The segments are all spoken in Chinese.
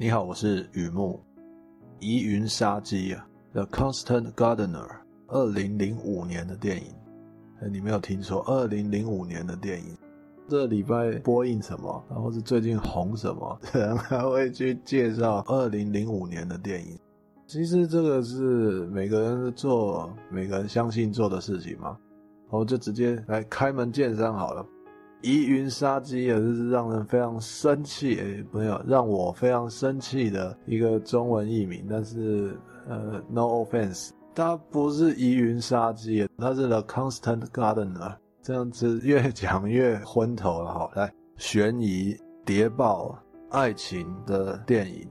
你好，我是雨木。疑云杀机啊，《The Constant Gardener》，二零零五年的电影。你没有听错，二零零五年的电影。这礼拜播映什么，然后是最近红什么，人还会去介绍二零零五年的电影。其实这个是每个人做，每个人相信做的事情嘛。我就直接来开门见山好了。疑云杀机也是让人非常生气，诶，没有让我非常生气的一个中文译名，但是呃，no offense，它不是疑云杀机，它是 The Constant Gardener，这样子越讲越昏头了。好，来，悬疑谍报爱情的电影，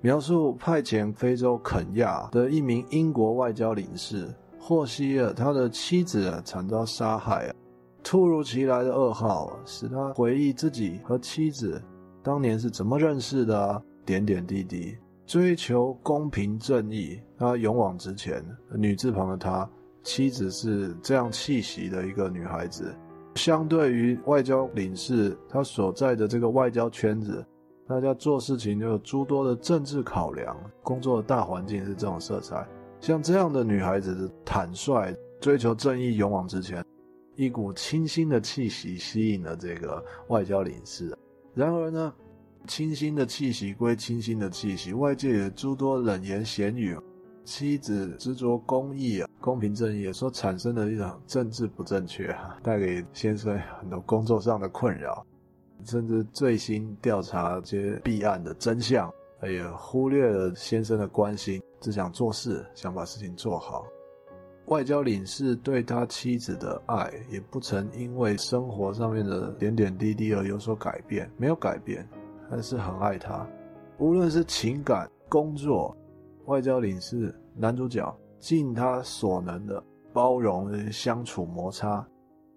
描述派遣非洲肯亚的一名英国外交领事获悉了他的妻子惨遭杀害。突如其来的噩耗使他回忆自己和妻子当年是怎么认识的，点点滴滴，追求公平正义，他勇往直前。女字旁的他，妻子是这样气息的一个女孩子。相对于外交领事，他所在的这个外交圈子，大家做事情就有诸多的政治考量，工作的大环境是这种色彩。像这样的女孩子，坦率，追求正义，勇往直前。一股清新的气息吸引了这个外交领事。然而呢，清新的气息归清新的气息，外界也诸多冷言闲语。妻子执着公义啊，公平正义，所产生的一种政治不正确，带给先生很多工作上的困扰，甚至最新调查这些弊案的真相，也忽略了先生的关心，只想做事，想把事情做好。外交领事对他妻子的爱，也不曾因为生活上面的点点滴滴而有所改变，没有改变，还是很爱他。无论是情感、工作，外交领事男主角尽他所能的包容相处摩擦。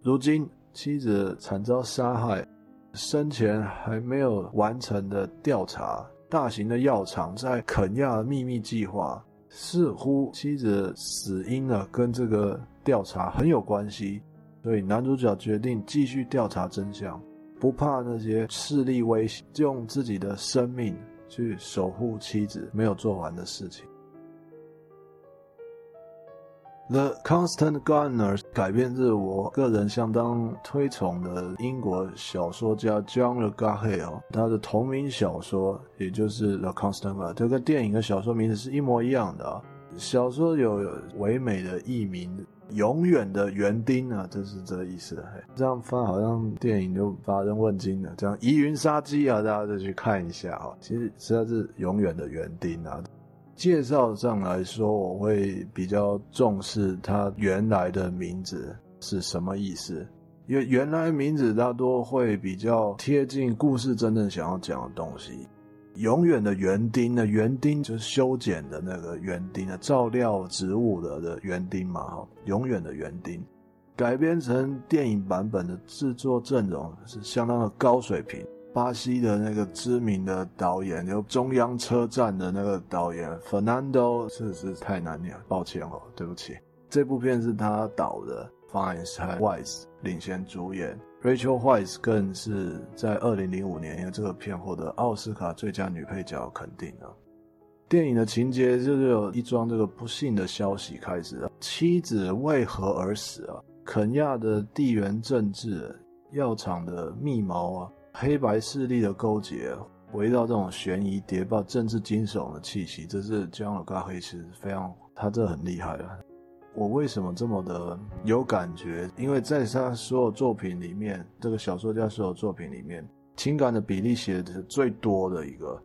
如今妻子惨遭杀害，生前还没有完成的调查，大型的药厂在肯亚的秘密计划。似乎妻子死因呢，跟这个调查很有关系，所以男主角决定继续调查真相，不怕那些势力威胁，用自己的生命去守护妻子没有做完的事情。The Constant Gardener 改编自我个人相当推崇的英国小说家 John Le Carré，他的同名小说也就是 The Constant Gardener，这个电影的小说名字是一模一样的啊。小说有唯美的译名“永远的园丁”啊，就是这个意思。这样翻好像电影就乏人问津了。这样疑云杀机啊，大家就去看一下啊。其实实在是永远的园丁啊。介绍上来说，我会比较重视它原来的名字是什么意思，因为原来名字大多会比较贴近故事真正想要讲的东西。永远的园丁呢，园丁就是修剪的那个园丁啊，照料植物的的园丁嘛，哈，永远的园丁。改编成电影版本的制作阵容是相当的高水平。巴西的那个知名的导演，有中央车站的那个导演 Fernando，是是太难念，抱歉哦，对不起。这部片是他导的，Fines 和 Wise 领衔主演，Rachel Wise 更是在二零零五年因为这个片获得奥斯卡最佳女配角肯定了。电影的情节就是有一桩这个不幸的消息开始了，妻子为何而死啊？肯亚的地缘政治，药厂的密谋啊。黑白势力的勾结，围绕这种悬疑谍报、政治惊悚的气息，这是江尔嘎黑其实非常，他这很厉害了。我为什么这么的有感觉？因为在他所有作品里面，这个小说家所有作品里面，情感的比例写的是最多的一个，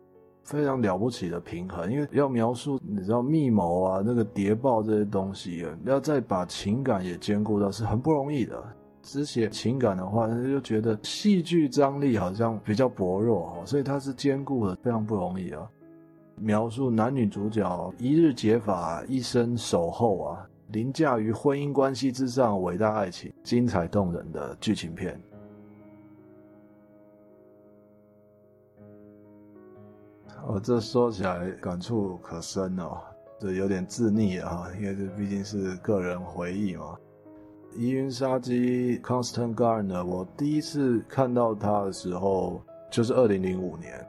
非常了不起的平衡。因为要描述你知道密谋啊，那个谍报这些东西，要再把情感也兼顾到，是很不容易的。只写情感的话，就觉得戏剧张力好像比较薄弱，所以它是兼顾的，非常不容易啊。描述男女主角一日结发，一生守候啊，凌驾于婚姻关系之上，伟大爱情，精彩动人的剧情片。我这说起来感触可深哦，这有点自溺啊，因为这毕竟是个人回忆嘛。疑云杀机 Constant Gardener，我第一次看到他的时候就是二零零五年，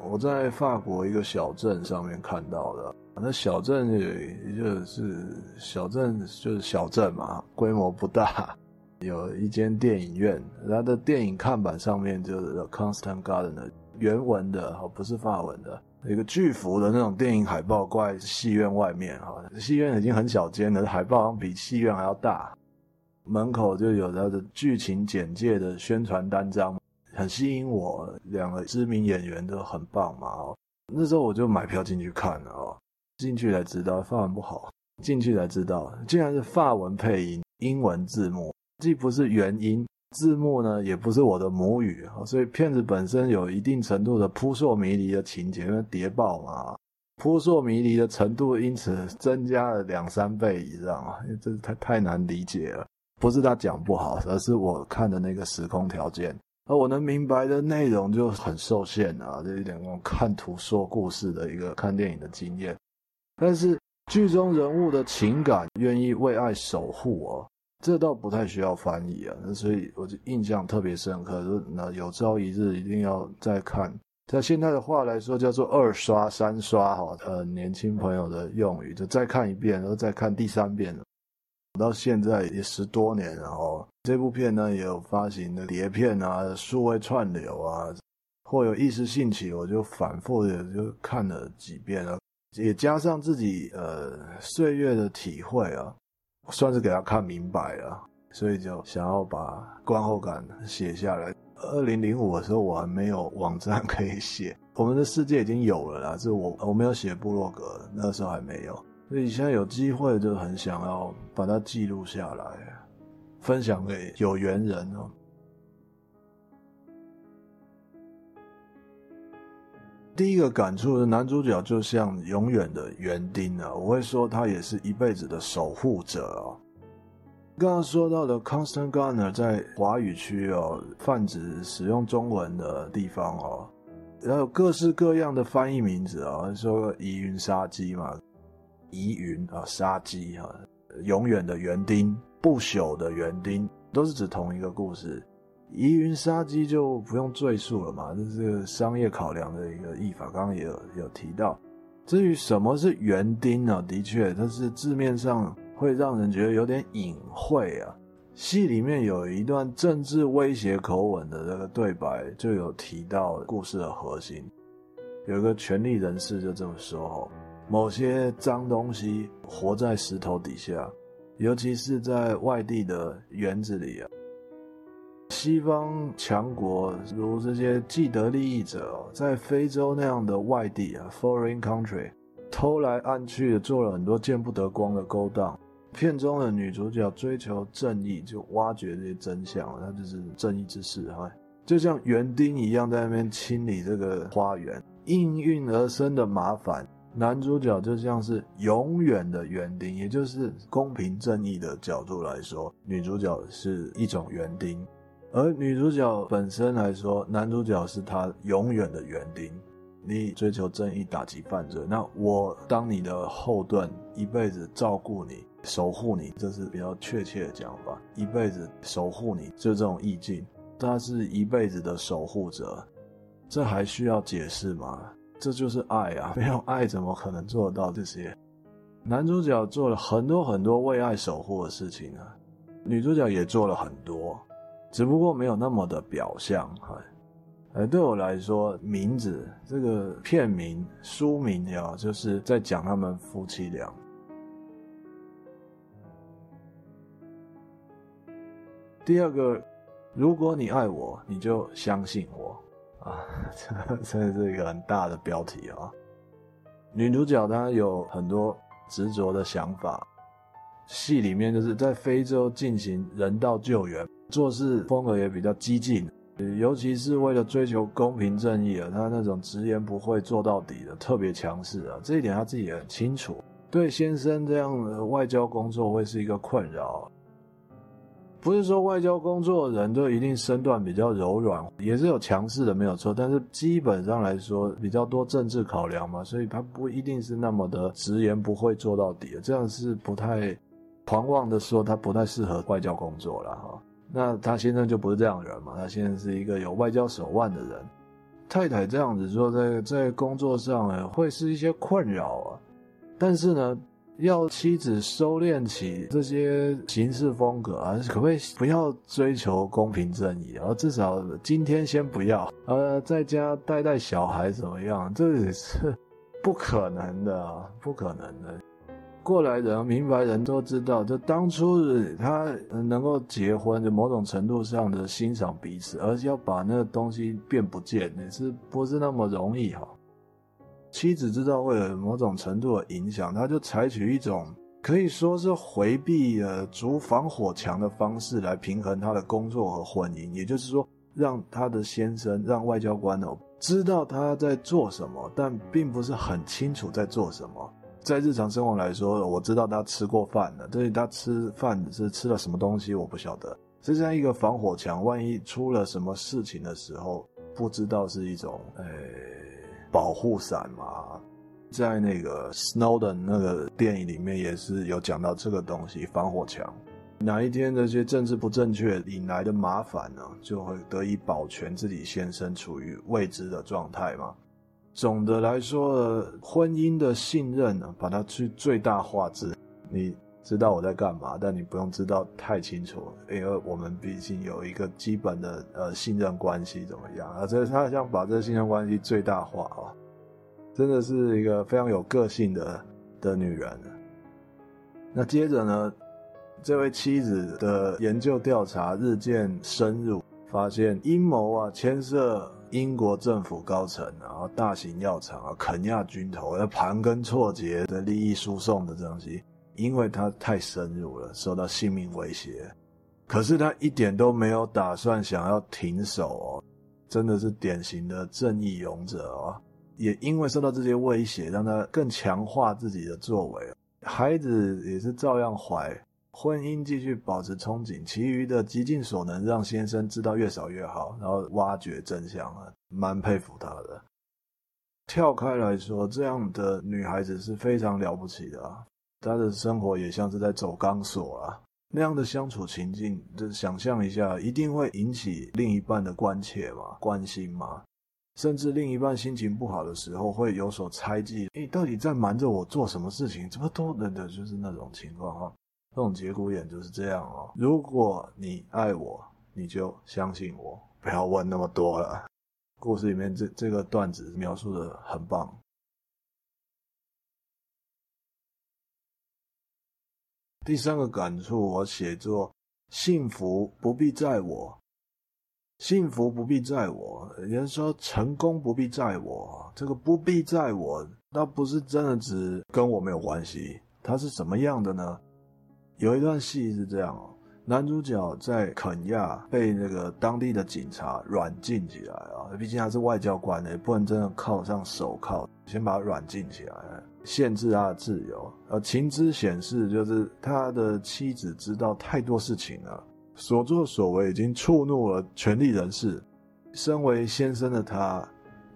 我在法国一个小镇上面看到的。那小镇也就是小镇，就是小镇嘛，规模不大。有一间电影院，它的电影看板上面就是 Constant Gardener，原文的哈，不是法文的，一个巨幅的那种电影海报挂在戏院外面哈。戏院已经很小间了，海报好像比戏院还要大。门口就有它的剧情简介的宣传单张，很吸引我。两个知名演员都很棒嘛，哦，那时候我就买票进去看了哦。进去才知道发文不好，进去才知道竟然是法文配音，英文字幕，既不是原音，字幕呢也不是我的母语，所以片子本身有一定程度的扑朔迷离的情节，因为谍报嘛，扑朔迷离的程度因此增加了两三倍以上啊，因为这太太难理解了，不是他讲不好，而是我看的那个时空条件。而我能明白的内容就很受限啊，这一点我看图说故事的一个看电影的经验。但是剧中人物的情感，愿意为爱守护哦，这倒不太需要翻译啊。所以我就印象特别深刻，说那有朝一日一定要再看。在现在的话来说，叫做二刷、三刷哈，呃，年轻朋友的用语，就再看一遍，然后再看第三遍了。到现在也十多年了，然后这部片呢也有发行的碟片啊、数位串流啊，或有一时兴起，我就反复的就看了几遍了。也加上自己呃岁月的体会啊，算是给他看明白了，所以就想要把观后感写下来。二零零五的时候我还没有网站可以写，我们的世界已经有了啦，是我我没有写部落格，那时候还没有，所以现在有机会就很想要把它记录下来，分享给有缘人哦。第一个感触是男主角就像永远的园丁啊，我会说他也是一辈子的守护者啊。刚刚说到的 Constant Garner 在华语区哦，泛指使用中文的地方哦，然后有各式各样的翻译名字啊，说疑云杀机嘛，疑云啊杀机哈，永远的园丁，不朽的园丁，都是指同一个故事。疑云杀机就不用赘述了嘛，这是商业考量的一个译法，刚刚也有有提到。至于什么是园丁呢？的确，它是字面上会让人觉得有点隐晦啊。戏里面有一段政治威胁口吻的这个对白，就有提到故事的核心。有一个权力人士就这么说：某些脏东西活在石头底下，尤其是在外地的园子里啊。西方强国如这些既得利益者，在非洲那样的外地啊 （foreign country） 偷来暗去的做了很多见不得光的勾当。片中的女主角追求正义，就挖掘这些真相，她就是正义之士哈，就像园丁一样在那边清理这个花园。应运而生的麻烦，男主角就像是永远的园丁，也就是公平正义的角度来说，女主角是一种园丁。而女主角本身来说，男主角是她永远的园丁。你追求正义，打击犯罪，那我当你的后盾，一辈子照顾你，守护你，这是比较确切的讲法。一辈子守护你，就这种意境。他是一辈子的守护者，这还需要解释吗？这就是爱啊！没有爱，怎么可能做得到这些？男主角做了很多很多为爱守护的事情啊，女主角也做了很多。只不过没有那么的表象，哈，呃，对我来说，名字这个片名、书名呀，就是在讲他们夫妻俩。第二个，如果你爱我，你就相信我，啊，这 这是一个很大的标题啊。女主角她有很多执着的想法，戏里面就是在非洲进行人道救援。做事风格也比较激进，尤其是为了追求公平正义啊，她那种直言不讳做到底的特别强势啊，这一点她自己也很清楚。对先生这样的外交工作会是一个困扰，不是说外交工作的人都一定身段比较柔软，也是有强势的没有错，但是基本上来说比较多政治考量嘛，所以他不一定是那么的直言不讳做到底，这样是不太狂妄的说他不太适合外交工作了哈。那他先生就不是这样的人嘛，他先生是一个有外交手腕的人，太太这样子说，在在工作上，会是一些困扰啊。但是呢，要妻子收敛起这些行事风格啊，可不可以不要追求公平正义啊？至少今天先不要，呃，在家带带小孩怎么样？这也是不可能的，不可能的。过来人、明白人都知道，就当初他能够结婚，就某种程度上的欣赏彼此，而要把那个东西变不见，也是不是那么容易哈？妻子知道为了某种程度的影响，他就采取一种可以说是回避呃筑防火墙的方式来平衡他的工作和婚姻，也就是说，让他的先生让外交官哦知道他在做什么，但并不是很清楚在做什么。在日常生活来说，我知道他吃过饭了，但是，他吃饭是吃了什么东西，我不晓得。这像一个防火墙，万一出了什么事情的时候，不知道是一种诶、保护伞嘛。在那个 Snowden 那个电影里面也是有讲到这个东西，防火墙。哪一天这些政治不正确引来的麻烦呢，就会得以保全自己先生处于未知的状态嘛。总的来说，婚姻的信任呢，把它去最大化之。你知道我在干嘛，但你不用知道太清楚，因为我们毕竟有一个基本的呃信任关系，怎么样啊？这他想把这信任关系最大化啊，真的是一个非常有个性的的女人。那接着呢，这位妻子的研究调查日渐深入，发现阴谋啊牵涉。英国政府高层，然后大型药厂啊，肯亚军头要盘根错节的利益输送的东西，因为他太深入了，受到性命威胁。可是他一点都没有打算想要停手哦，真的是典型的正义勇者哦。也因为受到这些威胁，让他更强化自己的作为，孩子也是照样怀。婚姻继续保持憧憬，其余的极尽所能让先生知道越少越好，然后挖掘真相啊，蛮佩服他的。跳开来说，这样的女孩子是非常了不起的啊，他的生活也像是在走钢索啊，那样的相处情境，就想象一下，一定会引起另一半的关切嘛、关心嘛，甚至另一半心情不好的时候会有所猜忌，你到底在瞒着我做什么事情？怎么都的的，就是那种情况哈。这种节骨眼就是这样哦。如果你爱我，你就相信我，不要问那么多了。故事里面这这个段子描述的很棒。第三个感触，我写作：幸福不必在我，幸福不必在我。人说成功不必在我，这个不必在我，倒不是真的指跟我没有关系。它是什么样的呢？有一段戏是这样哦，男主角在肯亚被那个当地的警察软禁起来啊，毕竟他是外交官，也不能真的铐上手铐，先把他软禁起来，限制他的自由。而情资显示，就是他的妻子知道太多事情了，所作所为已经触怒了权力人士。身为先生的他，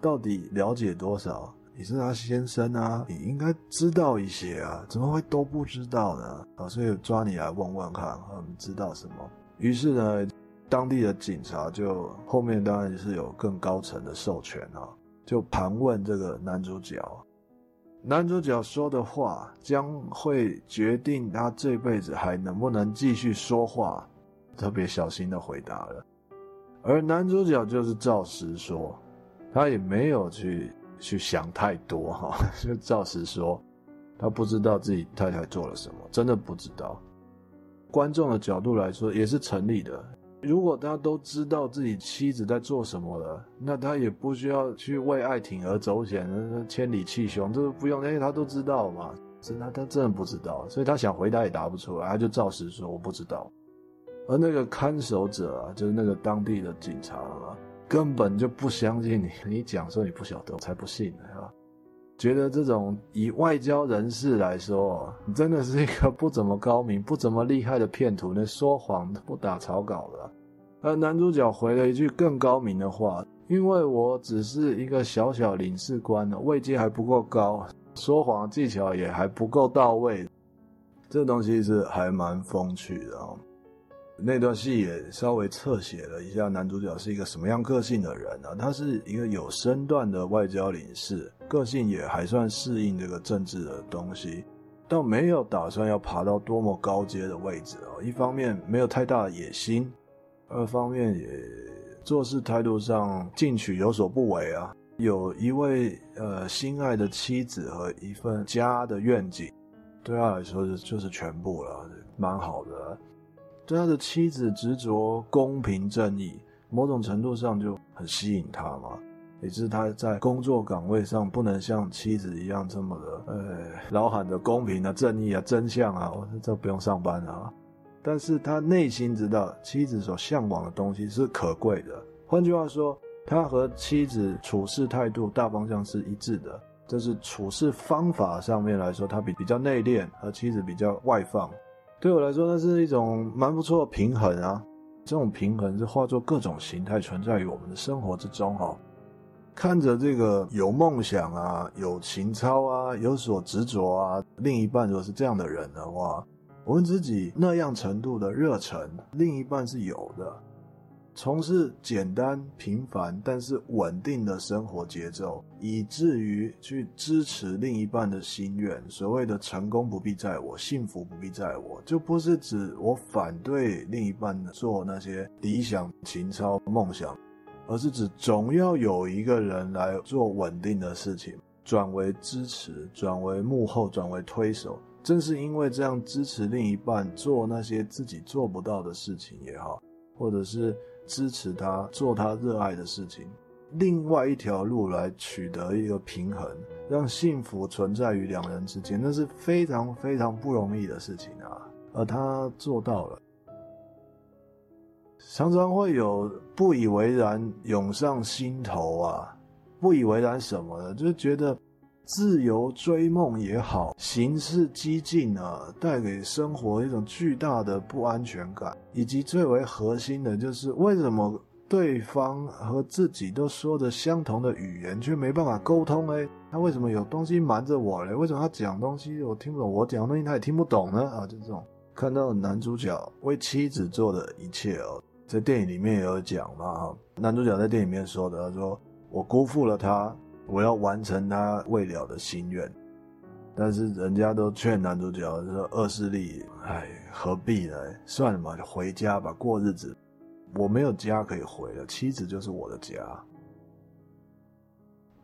到底了解多少？你是他先生啊，你应该知道一些啊，怎么会都不知道呢？啊，所以抓你来问问看，你知道什么？于是呢，当地的警察就后面当然是有更高层的授权啊，就盘问这个男主角。男主角说的话将会决定他这辈子还能不能继续说话，特别小心的回答了。而男主角就是照实说，他也没有去。去想太多哈，就照实说，他不知道自己太太做了什么，真的不知道。观众的角度来说也是成立的。如果他都知道自己妻子在做什么了，那他也不需要去为爱铤而走险，千里气胸，这个不用，因为他都知道嘛。是他他真的不知道，所以他想回答也答不出来，他就照实说，我不知道。而那个看守者啊，就是那个当地的警察啊。根本就不相信你，你讲说你不晓得，我才不信呢，是吧？觉得这种以外交人士来说，真的是一个不怎么高明、不怎么厉害的骗徒，那说谎不打草稿的。而男主角回了一句更高明的话：“因为我只是一个小小领事官，位阶还不够高，说谎技巧也还不够到位。”这东西是还蛮风趣的。那段戏也稍微侧写了一下男主角是一个什么样个性的人呢、他是一个有身段的外交领事，个性也还算适应这个政治的东西，倒没有打算要爬到多么高阶的位置啊。一方面没有太大的野心，二方面也做事态度上进取有所不为啊。有一位呃心爱的妻子和一份家的愿景，对他来说是就是全部了，蛮好的。对他的妻子执着公平正义，某种程度上就很吸引他嘛。也就是他在工作岗位上不能像妻子一样这么的，呃，老喊着公平啊、正义啊、真相啊，我这不用上班啊。但是他内心知道妻子所向往的东西是可贵的。换句话说，他和妻子处事态度大方向是一致的。这是处事方法上面来说，他比比较内敛，和妻子比较外放。对我来说，那是一种蛮不错的平衡啊。这种平衡是化作各种形态存在于我们的生活之中哈。看着这个有梦想啊、有情操啊、有所执着啊，另一半如果是这样的人的话，我们自己那样程度的热忱，另一半是有的。从事简单平凡但是稳定的生活节奏，以至于去支持另一半的心愿。所谓的成功不必在我，幸福不必在我，就不是指我反对另一半做那些理想、情操、梦想，而是指总要有一个人来做稳定的事情，转为支持，转为幕后，转为推手。正是因为这样支持另一半做那些自己做不到的事情也好，或者是。支持他做他热爱的事情，另外一条路来取得一个平衡，让幸福存在于两人之间，那是非常非常不容易的事情啊！而他做到了，常常会有不以为然涌上心头啊！不以为然什么的，就是觉得。自由追梦也好，行事激进啊，带给生活一种巨大的不安全感，以及最为核心的就是为什么对方和自己都说着相同的语言，却没办法沟通诶？他为什么有东西瞒着我嘞？为什么他讲东西我听不懂，我讲的东西他也听不懂呢？啊，就这种看到男主角为妻子做的一切哦，在电影里面也有讲嘛，男主角在电影里面说的，他说我辜负了他。我要完成他未了的心愿，但是人家都劝男主角说：“恶势力，哎，何必呢？算了嘛，就回家吧，过日子。我没有家可以回了，妻子就是我的家。”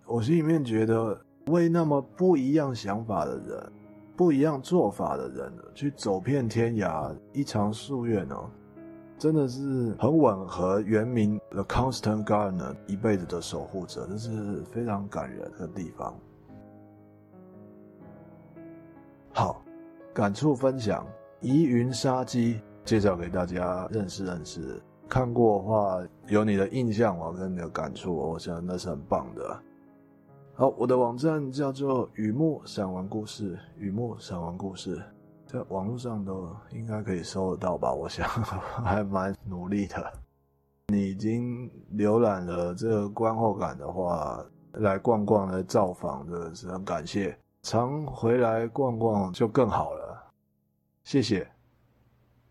我心里面觉得，为那么不一样想法的人、不一样做法的人，去走遍天涯，一偿夙愿哦。真的是很吻合原名 The Constant Gardener 一辈子的守护者，这是非常感人的地方。好，感触分享《疑云杀机》，介绍给大家认识认识。看过的话，有你的印象我跟你的感触，我想那是很棒的。好，我的网站叫做雨木散文故事，雨木散文故事。在网络上都应该可以搜得到吧？我想 还蛮努力的。你已经浏览了这个观后感的话，来逛逛来造访，的是很感谢。常回来逛逛就更好了。谢谢。